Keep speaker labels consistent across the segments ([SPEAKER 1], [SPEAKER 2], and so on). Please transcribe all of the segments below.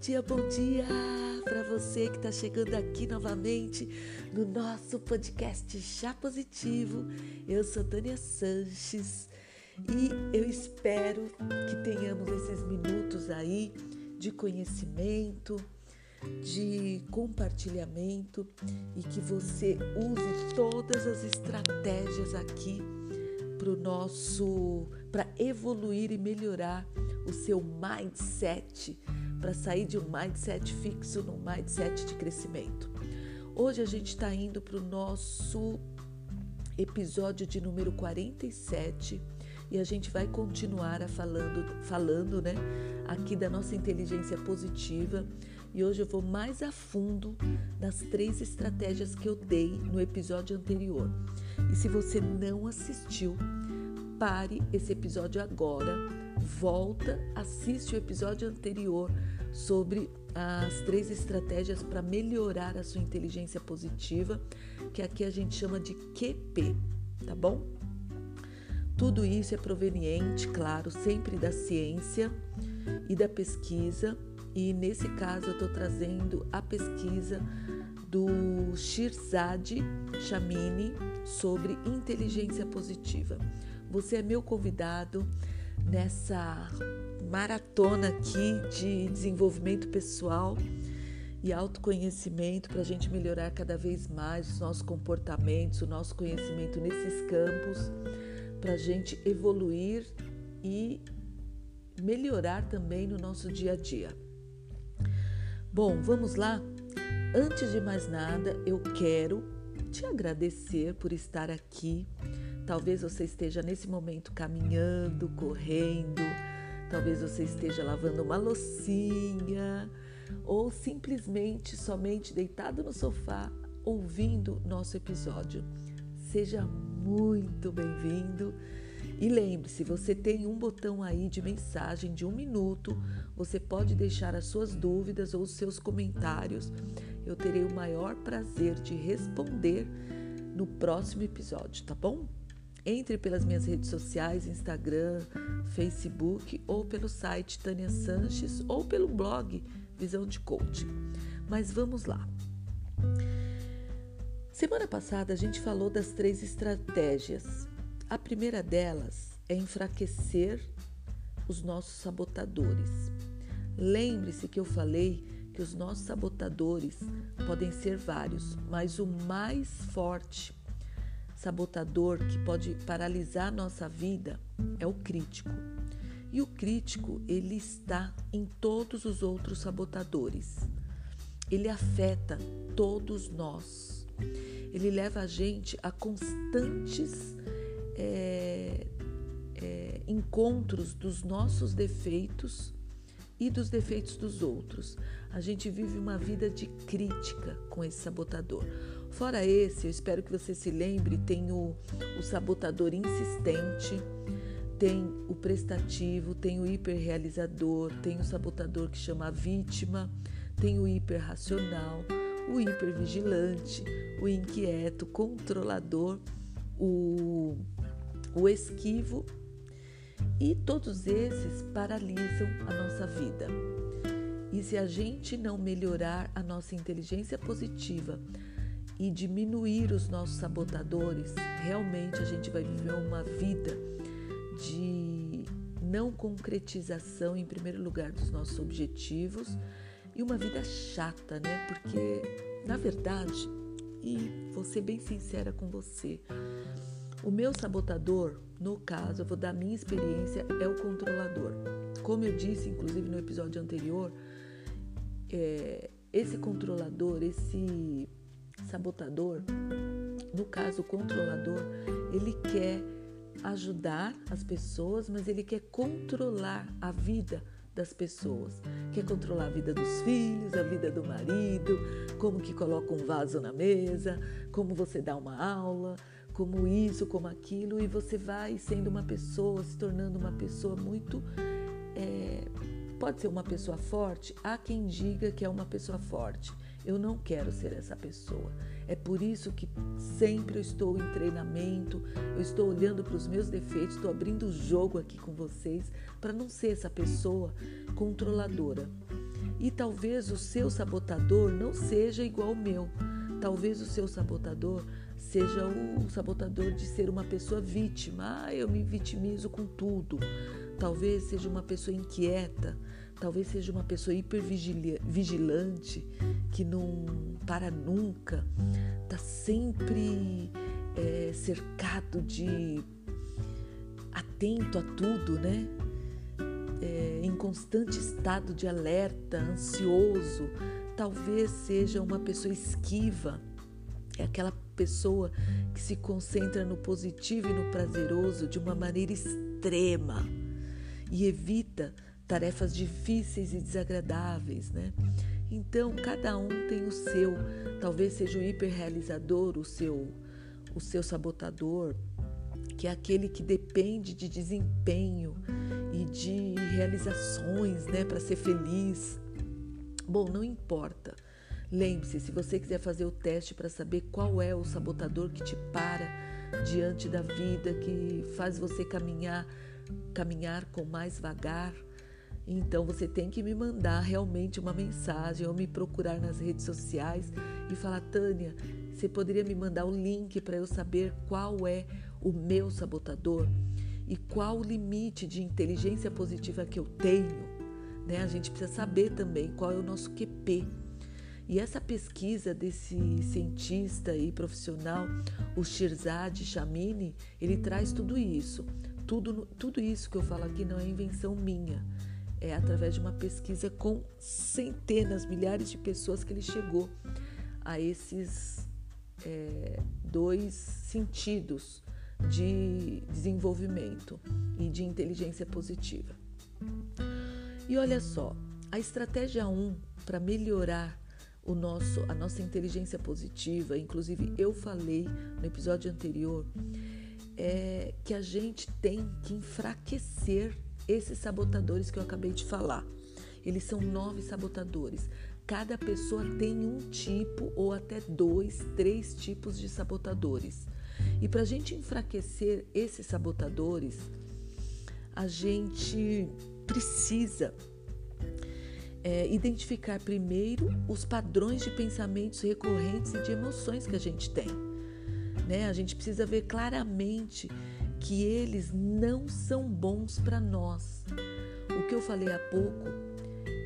[SPEAKER 1] dia, bom dia para você que está chegando aqui novamente no nosso podcast Já Positivo. Eu sou Tânia Sanches e eu espero que tenhamos esses minutos aí de conhecimento, de compartilhamento e que você use todas as estratégias aqui para o nosso para evoluir e melhorar o seu mindset, para sair de um mindset fixo num mindset de crescimento. Hoje a gente está indo para o nosso episódio de número 47 e a gente vai continuar a falando, falando né, aqui da nossa inteligência positiva. E hoje eu vou mais a fundo nas três estratégias que eu dei no episódio anterior. E se você não assistiu, pare esse episódio agora, volta, assiste o episódio anterior sobre as três estratégias para melhorar a sua inteligência positiva, que aqui a gente chama de QP, tá bom? Tudo isso é proveniente, claro, sempre da ciência e da pesquisa, e nesse caso eu estou trazendo a pesquisa do Shirzad Chamini sobre inteligência positiva. Você é meu convidado nessa maratona aqui de desenvolvimento pessoal e autoconhecimento para a gente melhorar cada vez mais os nossos comportamentos, o nosso conhecimento nesses campos, para a gente evoluir e melhorar também no nosso dia a dia. Bom, vamos lá? Antes de mais nada, eu quero te agradecer por estar aqui Talvez você esteja nesse momento caminhando, correndo, talvez você esteja lavando uma loucinha ou simplesmente somente deitado no sofá ouvindo nosso episódio. Seja muito bem-vindo. E lembre-se, você tem um botão aí de mensagem de um minuto. Você pode deixar as suas dúvidas ou os seus comentários. Eu terei o maior prazer de responder no próximo episódio, tá bom? Entre pelas minhas redes sociais, Instagram, Facebook ou pelo site Tânia Sanches ou pelo blog Visão de Coaching. Mas vamos lá. Semana passada a gente falou das três estratégias. A primeira delas é enfraquecer os nossos sabotadores. Lembre-se que eu falei que os nossos sabotadores podem ser vários, mas o mais forte sabotador que pode paralisar nossa vida é o crítico. E o crítico, ele está em todos os outros sabotadores. Ele afeta todos nós. Ele leva a gente a constantes é, é, encontros dos nossos defeitos e dos defeitos dos outros. A gente vive uma vida de crítica com esse sabotador. Fora esse, eu espero que você se lembre, tem o, o sabotador insistente, tem o prestativo, tem o hiperrealizador, tem o sabotador que chama a vítima, tem o hiperracional, o hipervigilante, o inquieto, controlador, o, o esquivo e todos esses paralisam a nossa vida. E se a gente não melhorar a nossa inteligência positiva, e diminuir os nossos sabotadores, realmente a gente vai viver uma vida de não concretização, em primeiro lugar, dos nossos objetivos e uma vida chata, né? Porque, na verdade, e vou ser bem sincera com você, o meu sabotador, no caso, eu vou dar minha experiência, é o controlador. Como eu disse, inclusive no episódio anterior, é, esse controlador, esse sabotador, no caso o controlador, ele quer ajudar as pessoas, mas ele quer controlar a vida das pessoas. Quer controlar a vida dos filhos, a vida do marido, como que coloca um vaso na mesa, como você dá uma aula, como isso, como aquilo, e você vai sendo uma pessoa, se tornando uma pessoa muito. É, pode ser uma pessoa forte, há quem diga que é uma pessoa forte eu não quero ser essa pessoa. É por isso que sempre eu estou em treinamento, eu estou olhando para os meus defeitos, estou abrindo o jogo aqui com vocês para não ser essa pessoa controladora. E talvez o seu sabotador não seja igual ao meu. Talvez o seu sabotador seja o sabotador de ser uma pessoa vítima. Ah, eu me vitimizo com tudo. Talvez seja uma pessoa inquieta, talvez seja uma pessoa hipervigilante que não para nunca, está sempre é, cercado de atento a tudo, né? É, em constante estado de alerta, ansioso, talvez seja uma pessoa esquiva, é aquela pessoa que se concentra no positivo e no prazeroso de uma maneira extrema e evita tarefas difíceis e desagradáveis, né? Então, cada um tem o seu, talvez seja o hiperrealizador, o seu o seu sabotador, que é aquele que depende de desempenho e de realizações, né, para ser feliz. Bom, não importa. Lembre-se, se você quiser fazer o teste para saber qual é o sabotador que te para diante da vida, que faz você caminhar, caminhar com mais vagar, então você tem que me mandar realmente uma mensagem ou me procurar nas redes sociais e falar: Tânia, você poderia me mandar o link para eu saber qual é o meu sabotador e qual o limite de inteligência positiva que eu tenho? Né? A gente precisa saber também qual é o nosso QP. E essa pesquisa desse cientista e profissional, o Shirzad Shamini, ele traz tudo isso. Tudo, tudo isso que eu falo aqui não é invenção minha é através de uma pesquisa com centenas, milhares de pessoas que ele chegou a esses é, dois sentidos de desenvolvimento e de inteligência positiva. E olha só, a estratégia 1 um para melhorar o nosso, a nossa inteligência positiva, inclusive eu falei no episódio anterior, é que a gente tem que enfraquecer esses sabotadores que eu acabei de falar. Eles são nove sabotadores. Cada pessoa tem um tipo ou até dois, três tipos de sabotadores. E para a gente enfraquecer esses sabotadores, a gente precisa é, identificar primeiro os padrões de pensamentos recorrentes e de emoções que a gente tem. Né? A gente precisa ver claramente que eles não são bons para nós. O que eu falei há pouco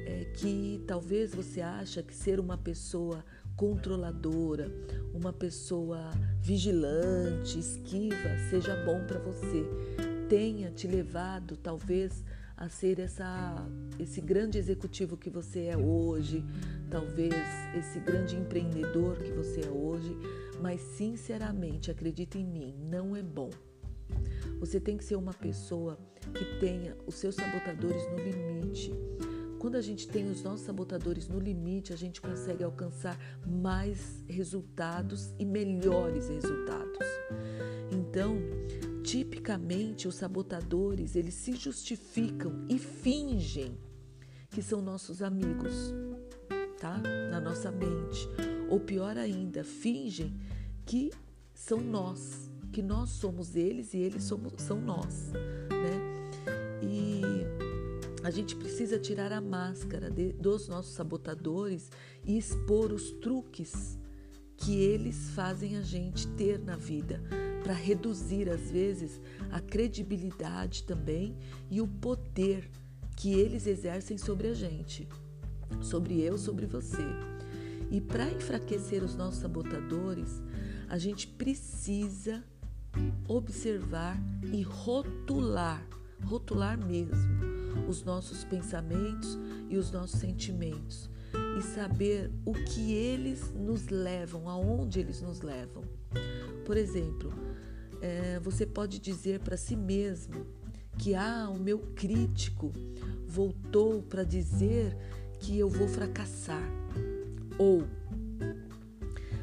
[SPEAKER 1] é que talvez você acha que ser uma pessoa controladora, uma pessoa vigilante, esquiva, seja bom para você. Tenha te levado talvez a ser essa esse grande executivo que você é hoje, talvez esse grande empreendedor que você é hoje, mas sinceramente, acredite em mim, não é bom. Você tem que ser uma pessoa que tenha os seus sabotadores no limite. Quando a gente tem os nossos sabotadores no limite, a gente consegue alcançar mais resultados e melhores resultados. Então, tipicamente os sabotadores, eles se justificam e fingem que são nossos amigos, tá? Na nossa mente. Ou pior ainda, fingem que são nós que nós somos eles e eles somos, são nós, né? E a gente precisa tirar a máscara de, dos nossos sabotadores e expor os truques que eles fazem a gente ter na vida, para reduzir às vezes a credibilidade também e o poder que eles exercem sobre a gente, sobre eu, sobre você. E para enfraquecer os nossos sabotadores, a gente precisa observar e rotular, rotular mesmo, os nossos pensamentos e os nossos sentimentos e saber o que eles nos levam, aonde eles nos levam. Por exemplo, é, você pode dizer para si mesmo que ah, o meu crítico voltou para dizer que eu vou fracassar. Ou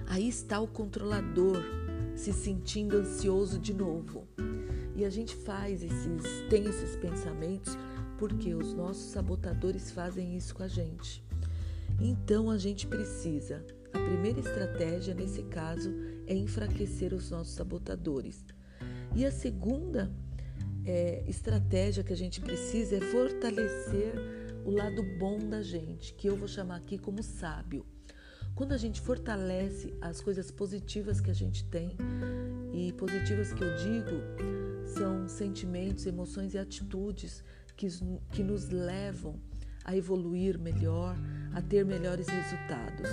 [SPEAKER 1] aí está o controlador se sentindo ansioso de novo. E a gente faz esses, tem esses pensamentos porque os nossos sabotadores fazem isso com a gente. Então a gente precisa. A primeira estratégia nesse caso é enfraquecer os nossos sabotadores. E a segunda é, estratégia que a gente precisa é fortalecer o lado bom da gente, que eu vou chamar aqui como sábio. Quando a gente fortalece as coisas positivas que a gente tem, e positivas que eu digo são sentimentos, emoções e atitudes que, que nos levam a evoluir melhor, a ter melhores resultados.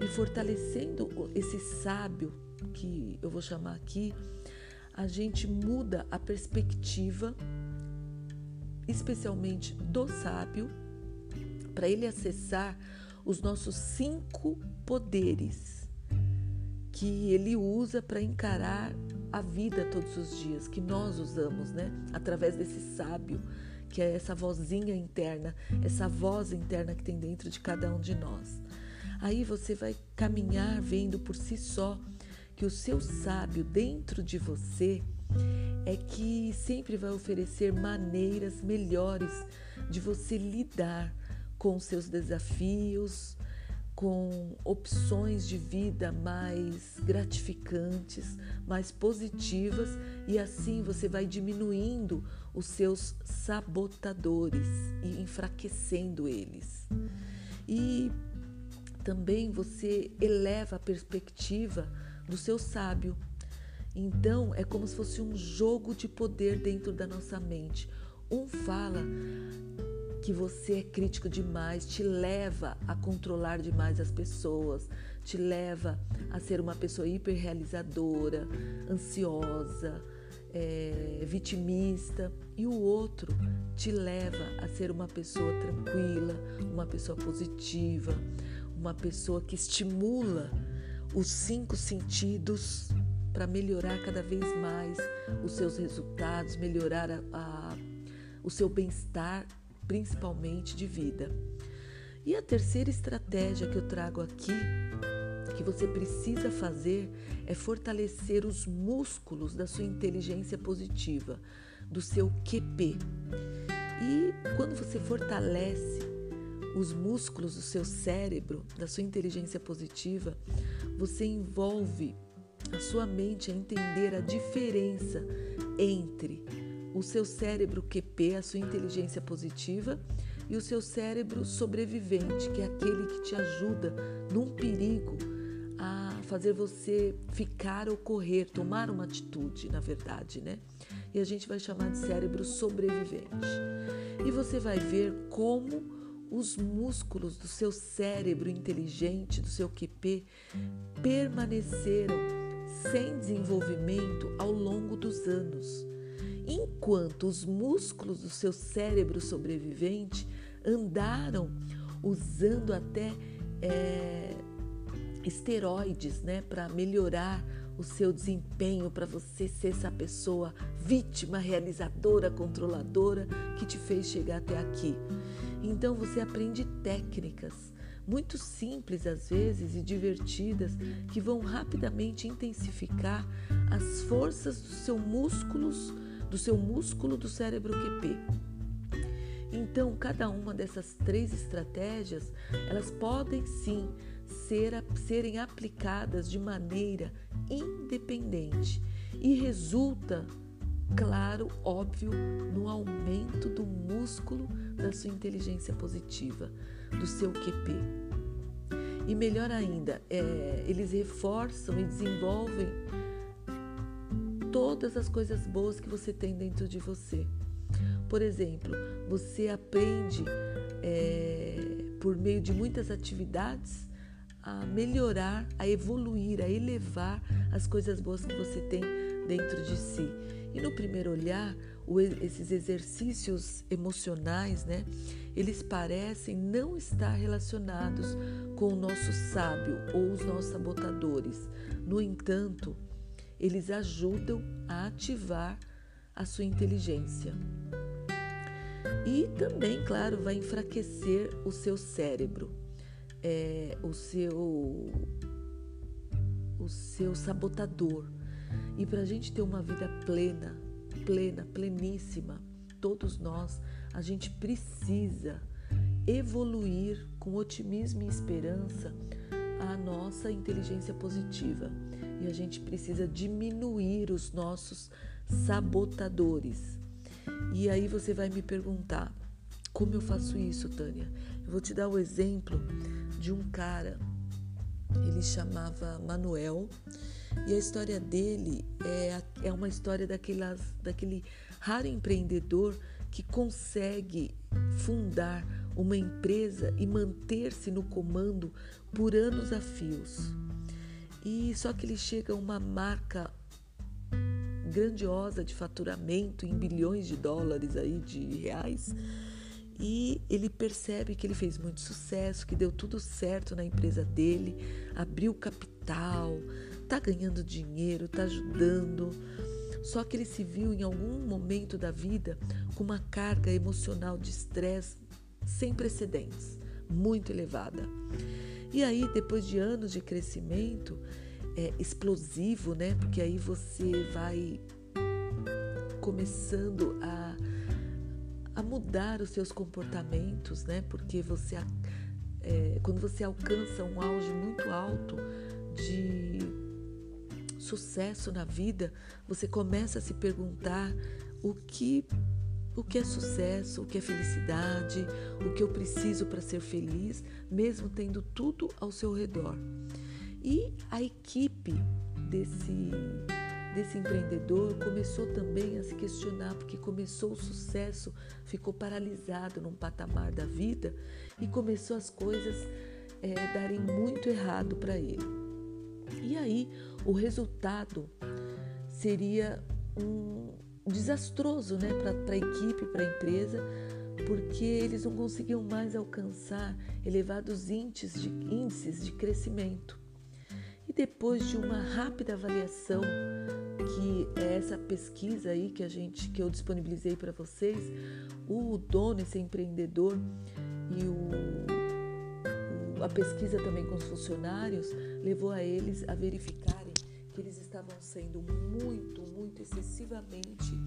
[SPEAKER 1] E fortalecendo esse sábio, que eu vou chamar aqui, a gente muda a perspectiva, especialmente do sábio, para ele acessar os nossos cinco poderes que ele usa para encarar a vida todos os dias, que nós usamos, né? Através desse sábio, que é essa vozinha interna, essa voz interna que tem dentro de cada um de nós. Aí você vai caminhar vendo por si só que o seu sábio dentro de você é que sempre vai oferecer maneiras melhores de você lidar com seus desafios, com opções de vida mais gratificantes, mais positivas, e assim você vai diminuindo os seus sabotadores e enfraquecendo eles. E também você eleva a perspectiva do seu sábio. Então é como se fosse um jogo de poder dentro da nossa mente. Um fala que você é crítico demais, te leva a controlar demais as pessoas, te leva a ser uma pessoa hiperrealizadora, ansiosa, é, vitimista, e o outro te leva a ser uma pessoa tranquila, uma pessoa positiva, uma pessoa que estimula os cinco sentidos para melhorar cada vez mais os seus resultados, melhorar a, a, o seu bem-estar, principalmente de vida. E a terceira estratégia que eu trago aqui, que você precisa fazer, é fortalecer os músculos da sua inteligência positiva, do seu QP. E quando você fortalece os músculos do seu cérebro, da sua inteligência positiva, você envolve a sua mente a entender a diferença entre o seu cérebro QP, a sua inteligência positiva, e o seu cérebro sobrevivente, que é aquele que te ajuda num perigo a fazer você ficar ou correr, tomar uma atitude, na verdade, né? E a gente vai chamar de cérebro sobrevivente. E você vai ver como os músculos do seu cérebro inteligente, do seu QP, permaneceram sem desenvolvimento ao longo dos anos, enquanto os músculos do seu cérebro sobrevivente andaram usando até é, esteroides né, para melhorar o seu desempenho, para você ser essa pessoa vítima, realizadora, controladora que te fez chegar até aqui. Então você aprende técnicas muito simples às vezes e divertidas que vão rapidamente intensificar as forças dos seus músculos, do seu músculo do cérebro QP. Então, cada uma dessas três estratégias, elas podem sim ser, serem aplicadas de maneira independente e resulta claro, óbvio, no aumento do músculo da sua inteligência positiva, do seu QP. E melhor ainda, é, eles reforçam e desenvolvem todas as coisas boas que você tem dentro de você. Por exemplo, você aprende é, por meio de muitas atividades a melhorar, a evoluir, a elevar as coisas boas que você tem dentro de si. E no primeiro olhar, esses exercícios emocionais, né, eles parecem não estar relacionados com o nosso sábio ou os nossos sabotadores. No entanto, eles ajudam a ativar a sua inteligência. E também, claro, vai enfraquecer o seu cérebro, é, o seu o seu sabotador e para a gente ter uma vida plena, plena, pleníssima, todos nós, a gente precisa evoluir com otimismo e esperança a nossa inteligência positiva. E a gente precisa diminuir os nossos sabotadores. E aí você vai me perguntar: como eu faço isso, Tânia? Eu vou te dar o exemplo de um cara, ele chamava Manuel, e a história dele é, é uma história daquelas, daquele raro empreendedor que consegue fundar uma empresa e manter-se no comando por anos a fios. E só que ele chega a uma marca grandiosa de faturamento em bilhões de dólares aí de reais. E ele percebe que ele fez muito sucesso, que deu tudo certo na empresa dele, abriu capital, tá ganhando dinheiro, tá ajudando. Só que ele se viu em algum momento da vida com uma carga emocional de estresse sem precedentes, muito elevada. E aí, depois de anos de crescimento é, explosivo, né? Porque aí você vai começando a, a mudar os seus comportamentos, né? Porque você, é, quando você alcança um auge muito alto de sucesso na vida, você começa a se perguntar o que o que é sucesso, o que é felicidade, o que eu preciso para ser feliz, mesmo tendo tudo ao seu redor. E a equipe desse desse empreendedor começou também a se questionar, porque começou o sucesso, ficou paralisado num patamar da vida e começou as coisas é, darem muito errado para ele. E aí o resultado seria um, desastroso né, para a equipe, para a empresa, porque eles não conseguiam mais alcançar elevados índices de, índices de crescimento. E depois de uma rápida avaliação, que é essa pesquisa aí que a gente que eu disponibilizei para vocês, o dono, esse empreendedor e o, a pesquisa também com os funcionários levou a eles a verificarem que eles estavam sendo muito, muito excessivamente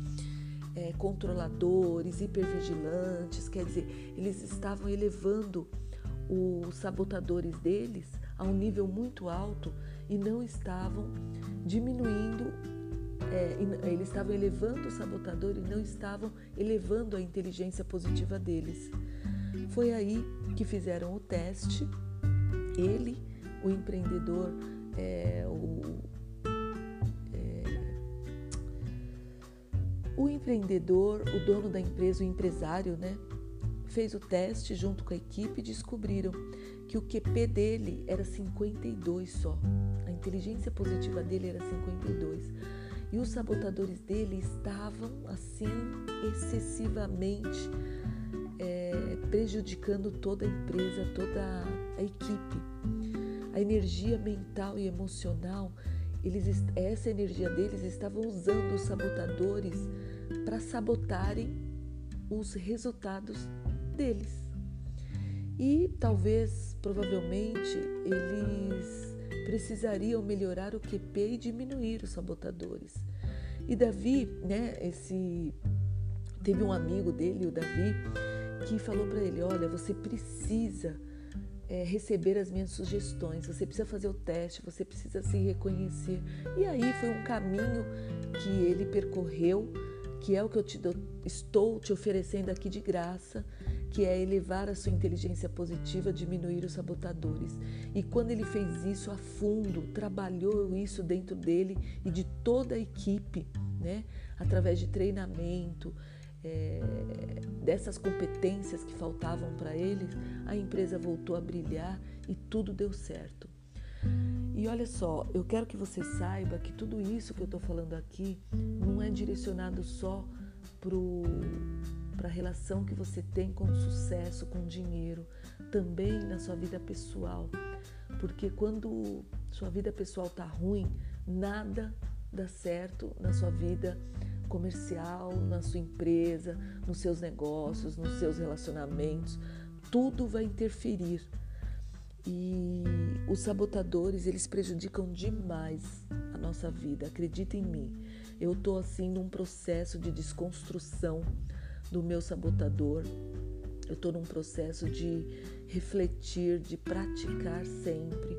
[SPEAKER 1] é, controladores, hipervigilantes, quer dizer, eles estavam elevando os sabotadores deles a um nível muito alto e não estavam diminuindo, é, eles estavam elevando o sabotador e não estavam elevando a inteligência positiva deles. Foi aí que fizeram o teste, ele, o empreendedor, é, o, O empreendedor, o dono da empresa, o empresário, né, fez o teste junto com a equipe e descobriram que o QP dele era 52 só. A inteligência positiva dele era 52. E os sabotadores dele estavam assim excessivamente é, prejudicando toda a empresa, toda a equipe. A energia mental e emocional eles, essa energia deles estavam usando os sabotadores para sabotarem os resultados deles. E talvez, provavelmente, eles precisariam melhorar o QP e diminuir os sabotadores. E Davi, né, esse teve um amigo dele, o Davi, que falou para ele: "Olha, você precisa é, receber as minhas sugestões, você precisa fazer o teste, você precisa se reconhecer. E aí foi um caminho que ele percorreu, que é o que eu te dou, estou te oferecendo aqui de graça, que é elevar a sua inteligência positiva, diminuir os sabotadores. E quando ele fez isso a fundo, trabalhou isso dentro dele e de toda a equipe, né? através de treinamento, é, dessas competências que faltavam para eles, a empresa voltou a brilhar e tudo deu certo. E olha só, eu quero que você saiba que tudo isso que eu estou falando aqui não é direcionado só para a relação que você tem com o sucesso, com o dinheiro, também na sua vida pessoal. Porque quando sua vida pessoal está ruim, nada dá certo na sua vida comercial, na sua empresa, nos seus negócios, nos seus relacionamentos, tudo vai interferir. E os sabotadores, eles prejudicam demais a nossa vida, acredita em mim. Eu tô assim num processo de desconstrução do meu sabotador. Eu tô num processo de refletir, de praticar sempre,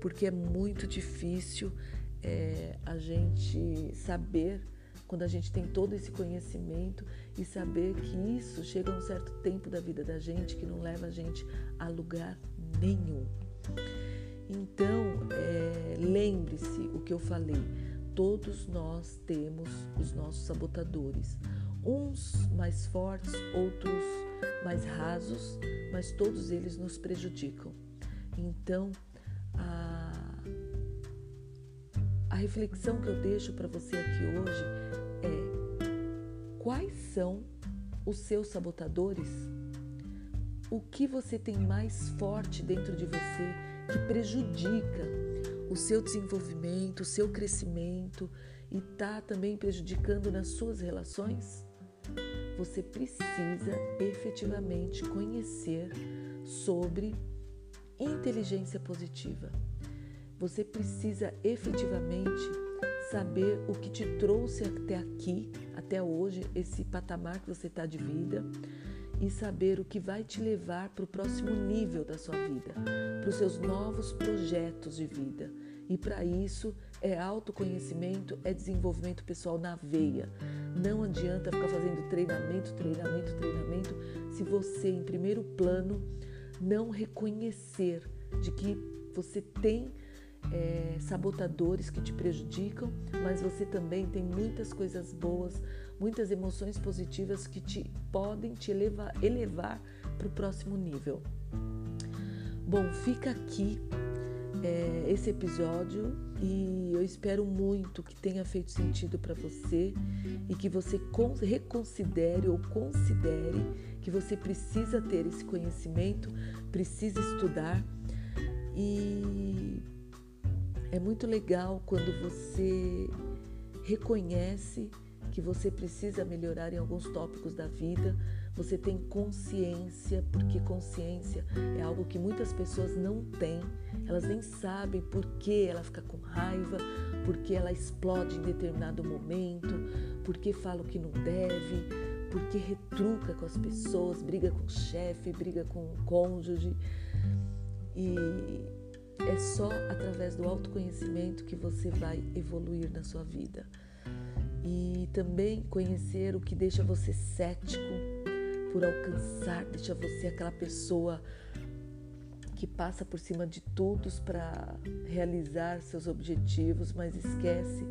[SPEAKER 1] porque é muito difícil é, a gente saber quando a gente tem todo esse conhecimento e saber que isso chega a um certo tempo da vida da gente que não leva a gente a lugar nenhum. Então, é, lembre-se o que eu falei: todos nós temos os nossos sabotadores, uns mais fortes, outros mais rasos, mas todos eles nos prejudicam. Então, a, a reflexão que eu deixo para você aqui hoje é: quais são os seus sabotadores? O que você tem mais forte dentro de você que prejudica o seu desenvolvimento, o seu crescimento e está também prejudicando nas suas relações? Você precisa efetivamente conhecer sobre inteligência positiva. Você precisa efetivamente saber o que te trouxe até aqui, até hoje, esse patamar que você está de vida e saber o que vai te levar para o próximo nível da sua vida, para os seus novos projetos de vida. E para isso é autoconhecimento, é desenvolvimento pessoal na veia. Não adianta ficar fazendo treinamento, treinamento, treinamento, se você, em primeiro plano, não reconhecer de que você tem é, sabotadores que te prejudicam, mas você também tem muitas coisas boas, muitas emoções positivas que te podem te elevar, elevar para o próximo nível. Bom, fica aqui é, esse episódio e eu espero muito que tenha feito sentido para você e que você reconsidere ou considere que você precisa ter esse conhecimento, precisa estudar e é muito legal quando você reconhece que você precisa melhorar em alguns tópicos da vida, você tem consciência, porque consciência é algo que muitas pessoas não têm, elas nem sabem por que ela fica com raiva, por que ela explode em determinado momento, por que fala o que não deve, por que retruca com as pessoas, briga com o chefe, briga com o cônjuge. E é só através do autoconhecimento que você vai evoluir na sua vida. E também conhecer o que deixa você cético por alcançar, deixa você aquela pessoa que passa por cima de todos para realizar seus objetivos, mas esquece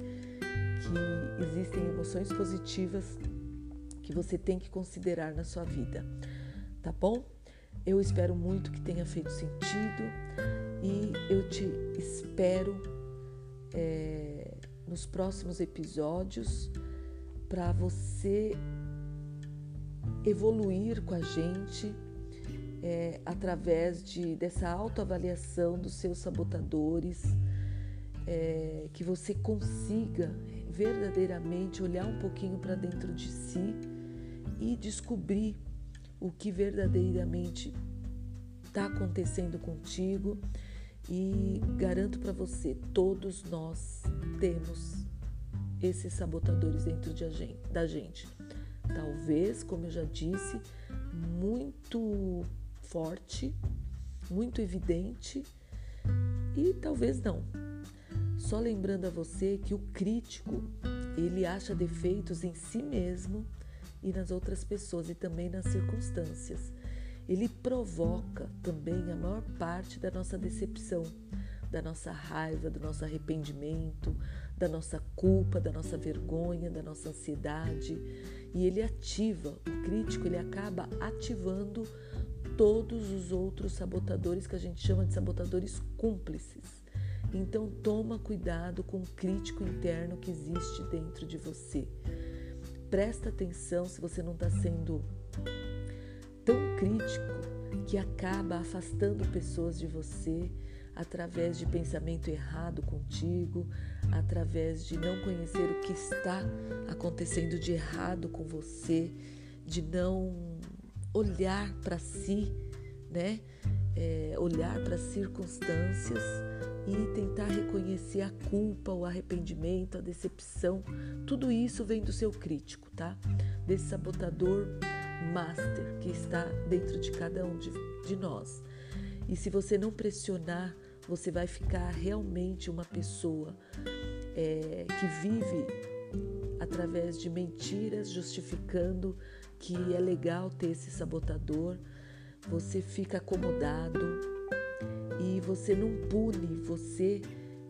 [SPEAKER 1] que existem emoções positivas que você tem que considerar na sua vida, tá bom? Eu espero muito que tenha feito sentido e eu te espero é, nos próximos episódios para você evoluir com a gente é, através de, dessa autoavaliação dos seus sabotadores, é, que você consiga verdadeiramente olhar um pouquinho para dentro de si e descobrir o que verdadeiramente está acontecendo contigo. E garanto para você, todos nós temos esses sabotadores dentro de gente, da gente. Talvez, como eu já disse, muito forte, muito evidente e talvez não. Só lembrando a você que o crítico, ele acha defeitos em si mesmo e nas outras pessoas e também nas circunstâncias ele provoca também a maior parte da nossa decepção, da nossa raiva, do nosso arrependimento, da nossa culpa, da nossa vergonha, da nossa ansiedade. E ele ativa, o crítico, ele acaba ativando todos os outros sabotadores que a gente chama de sabotadores cúmplices. Então toma cuidado com o crítico interno que existe dentro de você. Presta atenção se você não está sendo tão crítico que acaba afastando pessoas de você através de pensamento errado contigo, através de não conhecer o que está acontecendo de errado com você, de não olhar para si, né? É, olhar para as circunstâncias e tentar reconhecer a culpa, o arrependimento, a decepção. Tudo isso vem do seu crítico, tá? Desse sabotador master que está dentro de cada um de, de nós. E se você não pressionar, você vai ficar realmente uma pessoa é, que vive através de mentiras, justificando que é legal ter esse sabotador. Você fica acomodado e você não pune você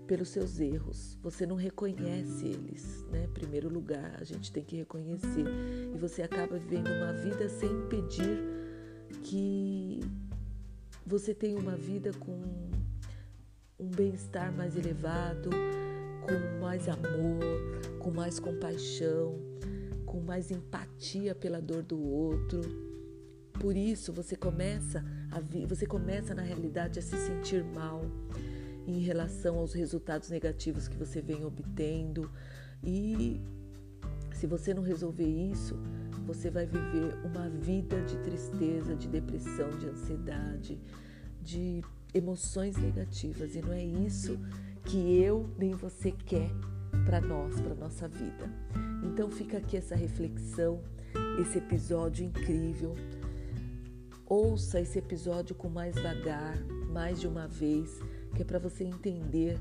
[SPEAKER 1] pelos seus erros. Você não reconhece eles, né? Em primeiro lugar, a gente tem que reconhecer. E você acaba vivendo uma vida sem impedir que você tenha uma vida com um bem-estar mais elevado, com mais amor, com mais compaixão, com mais empatia pela dor do outro. Por isso você começa a você começa na realidade a se sentir mal em relação aos resultados negativos que você vem obtendo e se você não resolver isso, você vai viver uma vida de tristeza, de depressão, de ansiedade, de emoções negativas e não é isso que eu nem você quer para nós, para nossa vida. Então fica aqui essa reflexão, esse episódio incrível. Ouça esse episódio com mais vagar, mais de uma vez, que é para você entender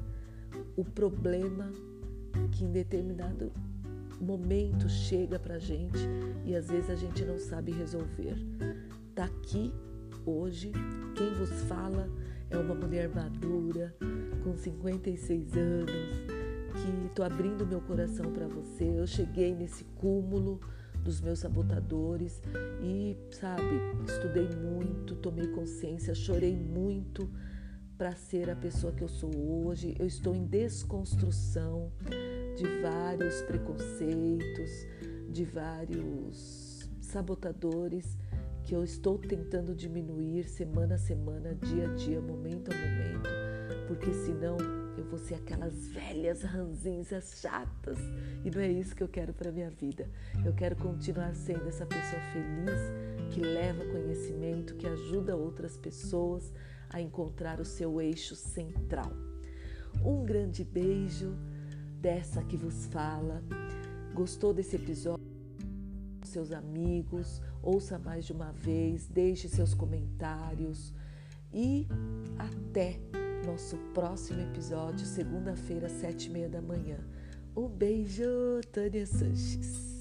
[SPEAKER 1] o problema que em determinado momento chega para gente e às vezes a gente não sabe resolver. Tá aqui hoje quem vos fala é uma mulher madura, com 56 anos, que estou abrindo meu coração para você. Eu cheguei nesse cúmulo dos meus sabotadores e, sabe, estudei muito, tomei consciência, chorei muito para ser a pessoa que eu sou hoje. Eu estou em desconstrução de vários preconceitos, de vários sabotadores que eu estou tentando diminuir semana a semana, dia a dia, momento a momento, porque senão eu vou ser aquelas velhas ranzinhas chatas e não é isso que eu quero para minha vida. Eu quero continuar sendo essa pessoa feliz que leva conhecimento, que ajuda outras pessoas a encontrar o seu eixo central. Um grande beijo dessa que vos fala. Gostou desse episódio? Seus amigos, ouça mais de uma vez, deixe seus comentários e até nosso próximo episódio, segunda-feira, sete e meia da manhã. Um beijo, Tânia Sanches.